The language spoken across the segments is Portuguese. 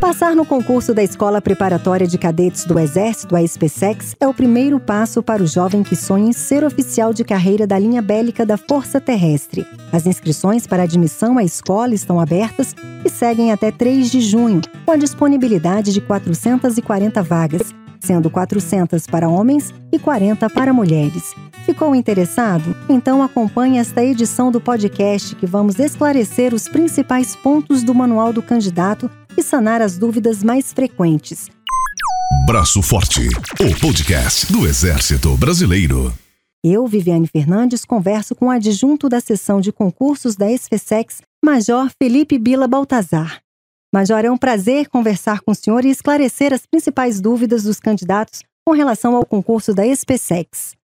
Passar no concurso da Escola Preparatória de Cadetes do Exército, a SPSEX, é o primeiro passo para o jovem que sonha em ser oficial de carreira da linha bélica da Força Terrestre. As inscrições para admissão à escola estão abertas e seguem até 3 de junho, com a disponibilidade de 440 vagas, sendo 400 para homens e 40 para mulheres. Ficou interessado? Então acompanhe esta edição do podcast que vamos esclarecer os principais pontos do manual do candidato e sanar as dúvidas mais frequentes. Braço Forte, o podcast do Exército Brasileiro. Eu, Viviane Fernandes, converso com o adjunto da seção de concursos da SFSEX, Major Felipe Bila Baltazar. Major, é um prazer conversar com o senhor e esclarecer as principais dúvidas dos candidatos com relação ao concurso da SPSEX.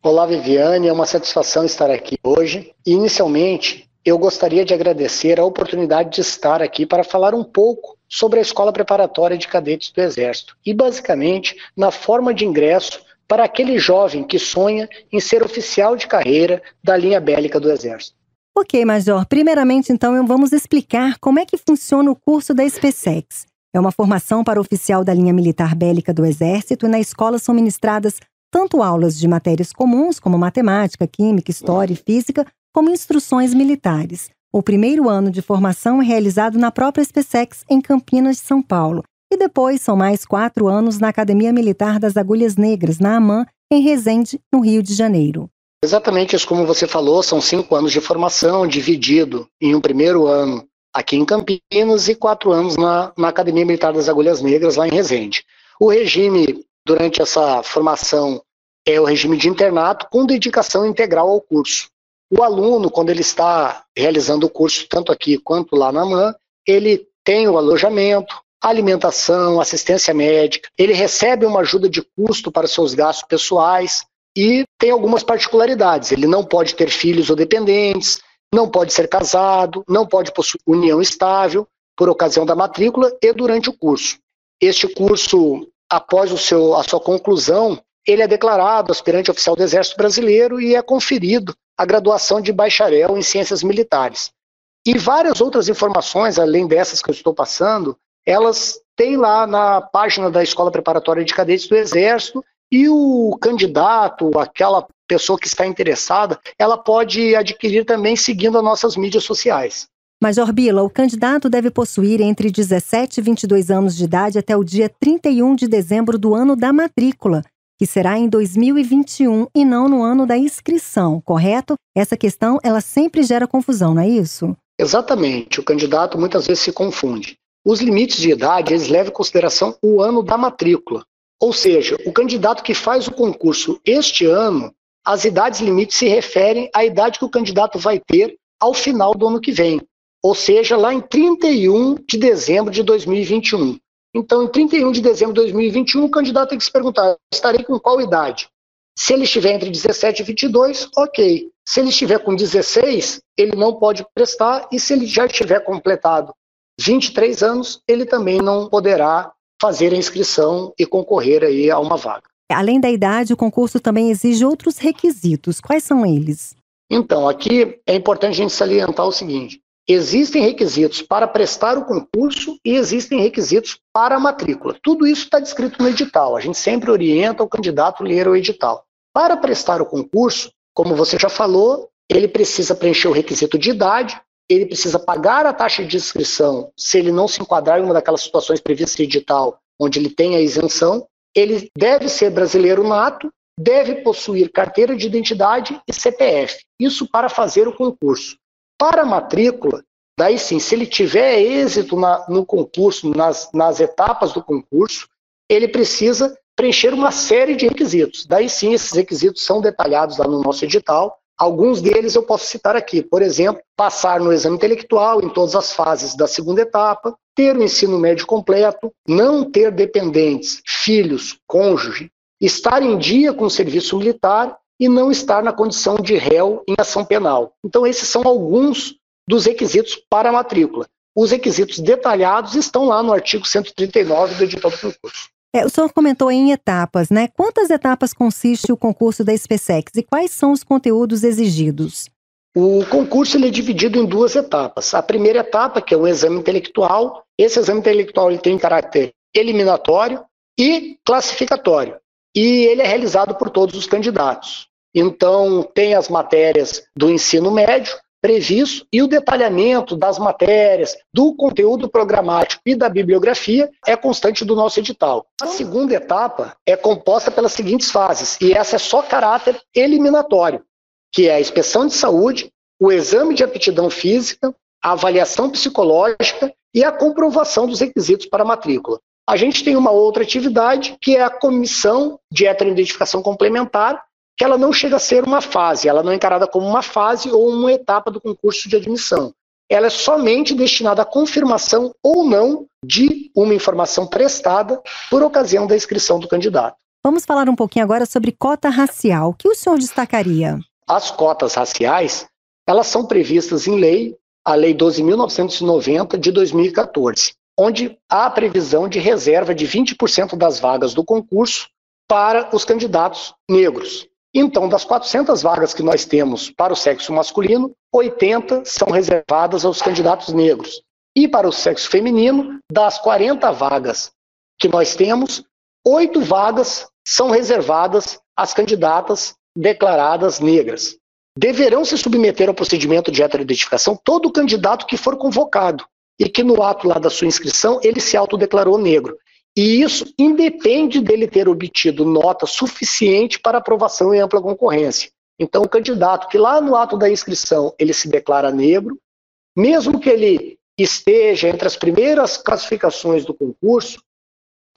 Olá, Viviane, é uma satisfação estar aqui hoje. Inicialmente, eu gostaria de agradecer a oportunidade de estar aqui para falar um pouco sobre a Escola Preparatória de Cadetes do Exército e, basicamente, na forma de ingresso para aquele jovem que sonha em ser oficial de carreira da linha bélica do Exército. Ok, Major. Primeiramente, então, vamos explicar como é que funciona o curso da SPSEX. É uma formação para oficial da linha militar bélica do Exército e na escola são ministradas tanto aulas de matérias comuns, como matemática, química, história e física, como instruções militares. O primeiro ano de formação é realizado na própria SPSEX, em Campinas, São Paulo. E depois são mais quatro anos na Academia Militar das Agulhas Negras, na AMAN, em Resende, no Rio de Janeiro. Exatamente isso como você falou, são cinco anos de formação, dividido em um primeiro ano aqui em Campinas e quatro anos na, na Academia Militar das Agulhas Negras, lá em Resende. O regime, durante essa formação, é o regime de internato com dedicação integral ao curso. O aluno, quando ele está realizando o curso, tanto aqui quanto lá na MAN, ele tem o alojamento, alimentação, assistência médica, ele recebe uma ajuda de custo para seus gastos pessoais e tem algumas particularidades. Ele não pode ter filhos ou dependentes, não pode ser casado, não pode possuir união estável por ocasião da matrícula e durante o curso. Este curso, após o seu, a sua conclusão, ele é declarado aspirante oficial do Exército Brasileiro e é conferido a graduação de bacharel em ciências militares. E várias outras informações, além dessas que eu estou passando, elas têm lá na página da Escola Preparatória de Cadetes do Exército e o candidato, aquela pessoa que está interessada, ela pode adquirir também seguindo as nossas mídias sociais. Major Bila, o candidato deve possuir entre 17 e 22 anos de idade até o dia 31 de dezembro do ano da matrícula que será em 2021 e não no ano da inscrição, correto? Essa questão, ela sempre gera confusão, não é isso? Exatamente. O candidato muitas vezes se confunde. Os limites de idade, eles levam em consideração o ano da matrícula. Ou seja, o candidato que faz o concurso este ano, as idades limites se referem à idade que o candidato vai ter ao final do ano que vem. Ou seja, lá em 31 de dezembro de 2021. Então, em 31 de dezembro de 2021, o candidato tem que se perguntar: estarei com qual idade? Se ele estiver entre 17 e 22, ok. Se ele estiver com 16, ele não pode prestar, e se ele já tiver completado 23 anos, ele também não poderá fazer a inscrição e concorrer aí a uma vaga. Além da idade, o concurso também exige outros requisitos. Quais são eles? Então, aqui é importante a gente salientar o seguinte: Existem requisitos para prestar o concurso e existem requisitos para a matrícula. Tudo isso está descrito no edital. A gente sempre orienta o candidato a ler o edital. Para prestar o concurso, como você já falou, ele precisa preencher o requisito de idade, ele precisa pagar a taxa de inscrição se ele não se enquadrar em uma daquelas situações previstas no edital, onde ele tem a isenção. Ele deve ser brasileiro nato, deve possuir carteira de identidade e CPF. Isso para fazer o concurso. Para a matrícula, daí sim, se ele tiver êxito na, no concurso, nas, nas etapas do concurso, ele precisa preencher uma série de requisitos. Daí sim, esses requisitos são detalhados lá no nosso edital. Alguns deles eu posso citar aqui. Por exemplo, passar no exame intelectual em todas as fases da segunda etapa, ter o ensino médio completo, não ter dependentes, filhos, cônjuge, estar em dia com o serviço militar e não estar na condição de réu em ação penal. Então, esses são alguns dos requisitos para a matrícula. Os requisitos detalhados estão lá no artigo 139 do edital do concurso. É, o senhor comentou em etapas, né? Quantas etapas consiste o concurso da SPSEX e quais são os conteúdos exigidos? O concurso ele é dividido em duas etapas. A primeira etapa, que é o exame intelectual, esse exame intelectual ele tem caráter eliminatório e classificatório. E ele é realizado por todos os candidatos. Então, tem as matérias do ensino médio previsto e o detalhamento das matérias, do conteúdo programático e da bibliografia é constante do nosso edital. A segunda etapa é composta pelas seguintes fases, e essa é só caráter eliminatório que é a inspeção de saúde, o exame de aptidão física, a avaliação psicológica e a comprovação dos requisitos para a matrícula. A gente tem uma outra atividade que é a comissão de heteroidentificação complementar, que ela não chega a ser uma fase, ela não é encarada como uma fase ou uma etapa do concurso de admissão. Ela é somente destinada à confirmação ou não de uma informação prestada por ocasião da inscrição do candidato. Vamos falar um pouquinho agora sobre cota racial. O que o senhor destacaria? As cotas raciais, elas são previstas em lei, a Lei 12.990 de 2014, onde há a previsão de reserva de 20% das vagas do concurso para os candidatos negros. Então, das 400 vagas que nós temos para o sexo masculino, 80 são reservadas aos candidatos negros. E para o sexo feminino, das 40 vagas que nós temos, oito vagas são reservadas às candidatas declaradas negras. Deverão se submeter ao procedimento de heteroidentificação todo candidato que for convocado e que no ato lá da sua inscrição ele se autodeclarou negro. E isso independe dele ter obtido nota suficiente para aprovação em ampla concorrência. Então, o candidato que lá no ato da inscrição ele se declara negro, mesmo que ele esteja entre as primeiras classificações do concurso,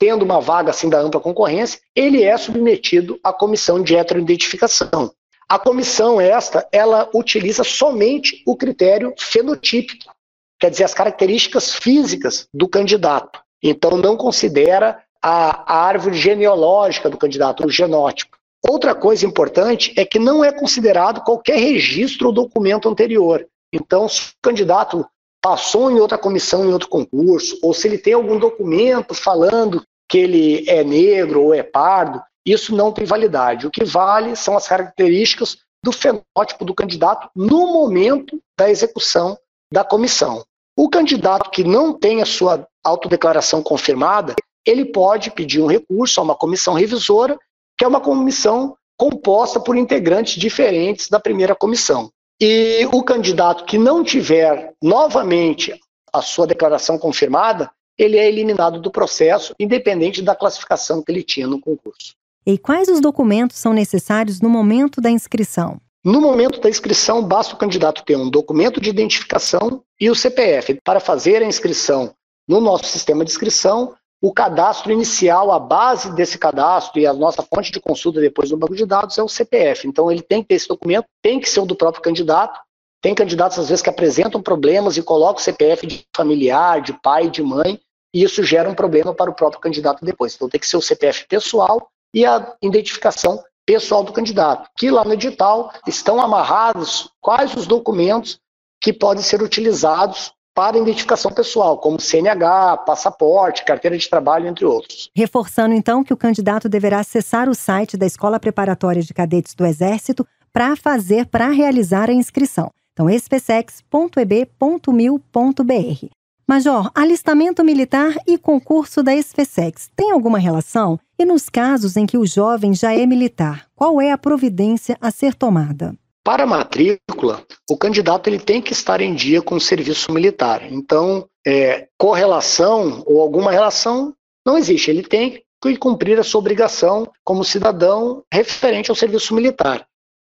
tendo uma vaga assim da ampla concorrência, ele é submetido à comissão de heteroidentificação. A comissão esta, ela utiliza somente o critério fenotípico, quer dizer, as características físicas do candidato. Então não considera a, a árvore genealógica do candidato, o genótipo. Outra coisa importante é que não é considerado qualquer registro ou documento anterior. Então, se o candidato passou em outra comissão, em outro concurso, ou se ele tem algum documento falando que ele é negro ou é pardo, isso não tem validade. O que vale são as características do fenótipo do candidato no momento da execução da comissão. O candidato que não tem a sua autodeclaração confirmada, ele pode pedir um recurso a uma comissão revisora, que é uma comissão composta por integrantes diferentes da primeira comissão. E o candidato que não tiver novamente a sua declaração confirmada, ele é eliminado do processo, independente da classificação que ele tinha no concurso. E quais os documentos são necessários no momento da inscrição? No momento da inscrição, basta o candidato ter um documento de identificação e o CPF. Para fazer a inscrição no nosso sistema de inscrição, o cadastro inicial, a base desse cadastro e a nossa fonte de consulta depois no banco de dados é o CPF. Então, ele tem que ter esse documento, tem que ser o do próprio candidato, tem candidatos, às vezes, que apresentam problemas e colocam o CPF de familiar, de pai, de mãe, e isso gera um problema para o próprio candidato depois. Então, tem que ser o CPF pessoal e a identificação pessoal do candidato, que lá no edital estão amarrados quais os documentos que podem ser utilizados para identificação pessoal, como CNH, passaporte, carteira de trabalho, entre outros. Reforçando então que o candidato deverá acessar o site da Escola Preparatória de Cadetes do Exército para fazer, para realizar a inscrição. Então, espesex.eb.mil.br. Major, alistamento militar e concurso da SPSEX tem alguma relação? E nos casos em que o jovem já é militar, qual é a providência a ser tomada? Para a matrícula, o candidato ele tem que estar em dia com o serviço militar. Então, é, correlação ou alguma relação não existe. Ele tem que cumprir a sua obrigação como cidadão referente ao serviço militar.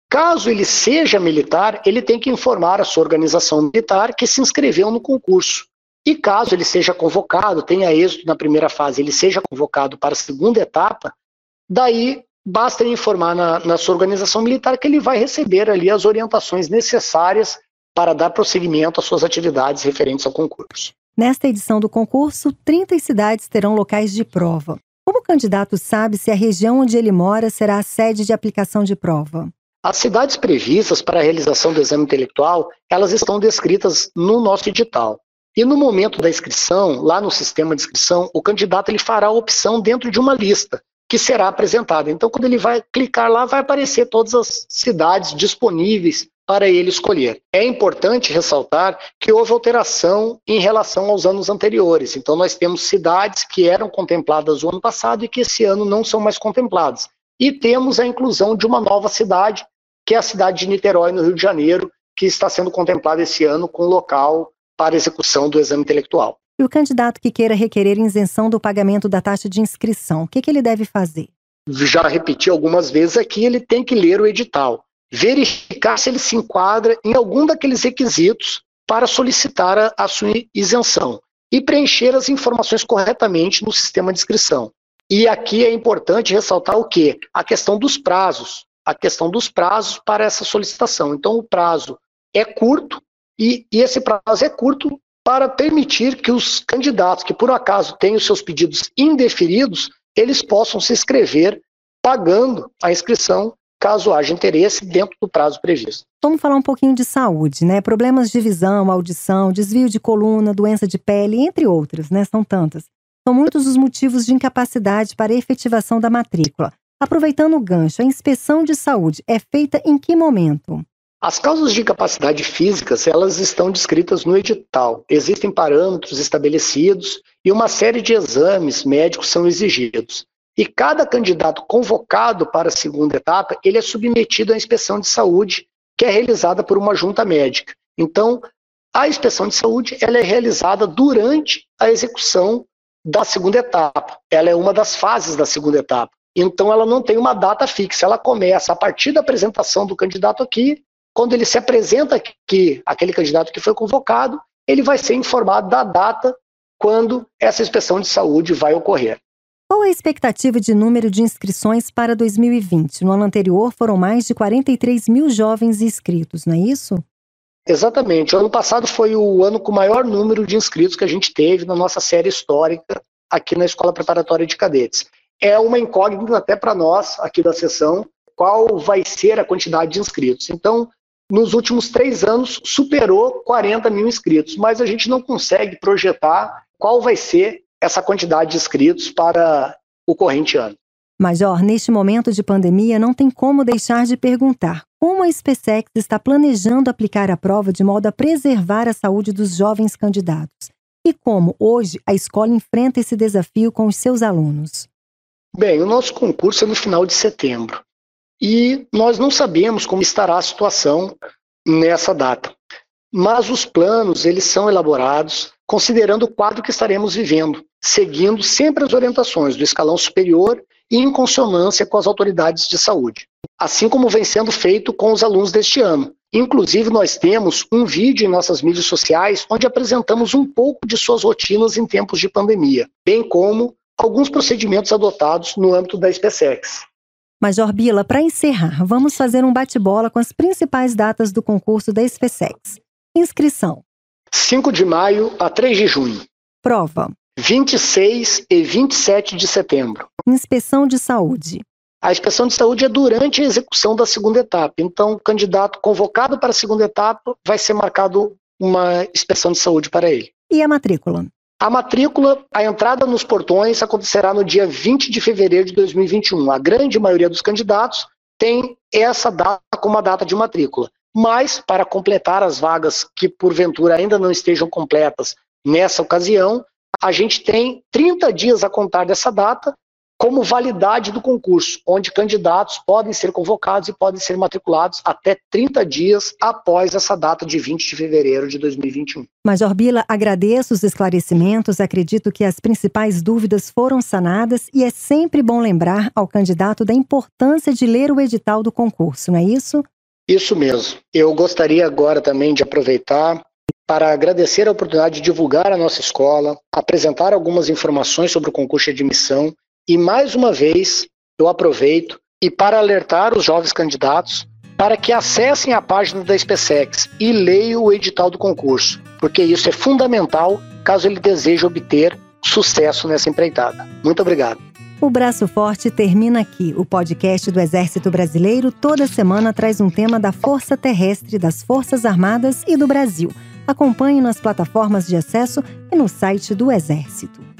Caso ele seja militar, ele tem que informar a sua organização militar que se inscreveu no concurso. E caso ele seja convocado, tenha êxito na primeira fase, ele seja convocado para a segunda etapa, daí basta informar na, na sua organização militar que ele vai receber ali as orientações necessárias para dar prosseguimento às suas atividades referentes ao concurso. Nesta edição do concurso, 30 cidades terão locais de prova. Como o candidato sabe se a região onde ele mora será a sede de aplicação de prova? As cidades previstas para a realização do exame intelectual, elas estão descritas no nosso edital. E no momento da inscrição, lá no sistema de inscrição, o candidato ele fará a opção dentro de uma lista que será apresentada. Então, quando ele vai clicar lá, vai aparecer todas as cidades disponíveis para ele escolher. É importante ressaltar que houve alteração em relação aos anos anteriores. Então, nós temos cidades que eram contempladas o ano passado e que esse ano não são mais contempladas. E temos a inclusão de uma nova cidade, que é a cidade de Niterói, no Rio de Janeiro, que está sendo contemplada esse ano com local para execução do exame intelectual. E o candidato que queira requerer isenção do pagamento da taxa de inscrição, o que, que ele deve fazer? Já repeti algumas vezes aqui, ele tem que ler o edital verificar se ele se enquadra em algum daqueles requisitos para solicitar a, a sua isenção e preencher as informações corretamente no sistema de inscrição. E aqui é importante ressaltar o que? A questão dos prazos. A questão dos prazos para essa solicitação. Então, o prazo é curto e, e esse prazo é curto para permitir que os candidatos que por acaso têm os seus pedidos indeferidos, eles possam se inscrever pagando a inscrição caso haja interesse dentro do prazo previsto. Vamos falar um pouquinho de saúde, né? Problemas de visão, audição, desvio de coluna, doença de pele, entre outros, né? São tantas. São muitos os motivos de incapacidade para a efetivação da matrícula. Aproveitando o gancho, a inspeção de saúde é feita em que momento? As causas de incapacidade físicas, elas estão descritas no edital. Existem parâmetros estabelecidos e uma série de exames médicos são exigidos. E cada candidato convocado para a segunda etapa, ele é submetido à inspeção de saúde, que é realizada por uma junta médica. Então, a inspeção de saúde ela é realizada durante a execução da segunda etapa. Ela é uma das fases da segunda etapa. Então, ela não tem uma data fixa. Ela começa a partir da apresentação do candidato aqui. Quando ele se apresenta aqui, aquele candidato que foi convocado, ele vai ser informado da data quando essa inspeção de saúde vai ocorrer. Qual a expectativa de número de inscrições para 2020? No ano anterior foram mais de 43 mil jovens inscritos, não é isso? Exatamente. O ano passado foi o ano com o maior número de inscritos que a gente teve na nossa série histórica aqui na Escola Preparatória de Cadetes. É uma incógnita até para nós aqui da sessão qual vai ser a quantidade de inscritos. Então, nos últimos três anos, superou 40 mil inscritos, mas a gente não consegue projetar qual vai ser essa quantidade de inscritos para o corrente ano. Major, neste momento de pandemia, não tem como deixar de perguntar como a SpaceX está planejando aplicar a prova de modo a preservar a saúde dos jovens candidatos e como, hoje, a escola enfrenta esse desafio com os seus alunos. Bem, o nosso concurso é no final de setembro e nós não sabemos como estará a situação nessa data. Mas os planos, eles são elaborados considerando o quadro que estaremos vivendo, seguindo sempre as orientações do escalão superior e em consonância com as autoridades de saúde, assim como vem sendo feito com os alunos deste ano. Inclusive, nós temos um vídeo em nossas mídias sociais onde apresentamos um pouco de suas rotinas em tempos de pandemia, bem como alguns procedimentos adotados no âmbito da SpaceX. Major Bila, para encerrar, vamos fazer um bate-bola com as principais datas do concurso da SpaceX. Inscrição: 5 de maio a 3 de junho. Prova: 26 e 27 de setembro. Inspeção de saúde. A inspeção de saúde é durante a execução da segunda etapa. Então, o candidato convocado para a segunda etapa vai ser marcado uma inspeção de saúde para ele. E a matrícula? A matrícula, a entrada nos portões acontecerá no dia 20 de fevereiro de 2021. A grande maioria dos candidatos tem essa data como a data de matrícula mas para completar as vagas que porventura ainda não estejam completas nessa ocasião, a gente tem 30 dias a contar dessa data como validade do concurso, onde candidatos podem ser convocados e podem ser matriculados até 30 dias após essa data de 20 de fevereiro de 2021. Major Bila, agradeço os esclarecimentos, acredito que as principais dúvidas foram sanadas e é sempre bom lembrar ao candidato da importância de ler o edital do concurso, não é isso? Isso mesmo. Eu gostaria agora também de aproveitar para agradecer a oportunidade de divulgar a nossa escola, apresentar algumas informações sobre o concurso de admissão e, mais uma vez, eu aproveito e para alertar os jovens candidatos para que acessem a página da SpaceX e leiam o edital do concurso, porque isso é fundamental caso ele deseje obter sucesso nessa empreitada. Muito obrigado. O Braço Forte termina aqui. O podcast do Exército Brasileiro toda semana traz um tema da Força Terrestre, das Forças Armadas e do Brasil. Acompanhe nas plataformas de acesso e no site do Exército.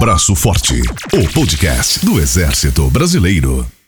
Braço Forte, o podcast do Exército Brasileiro.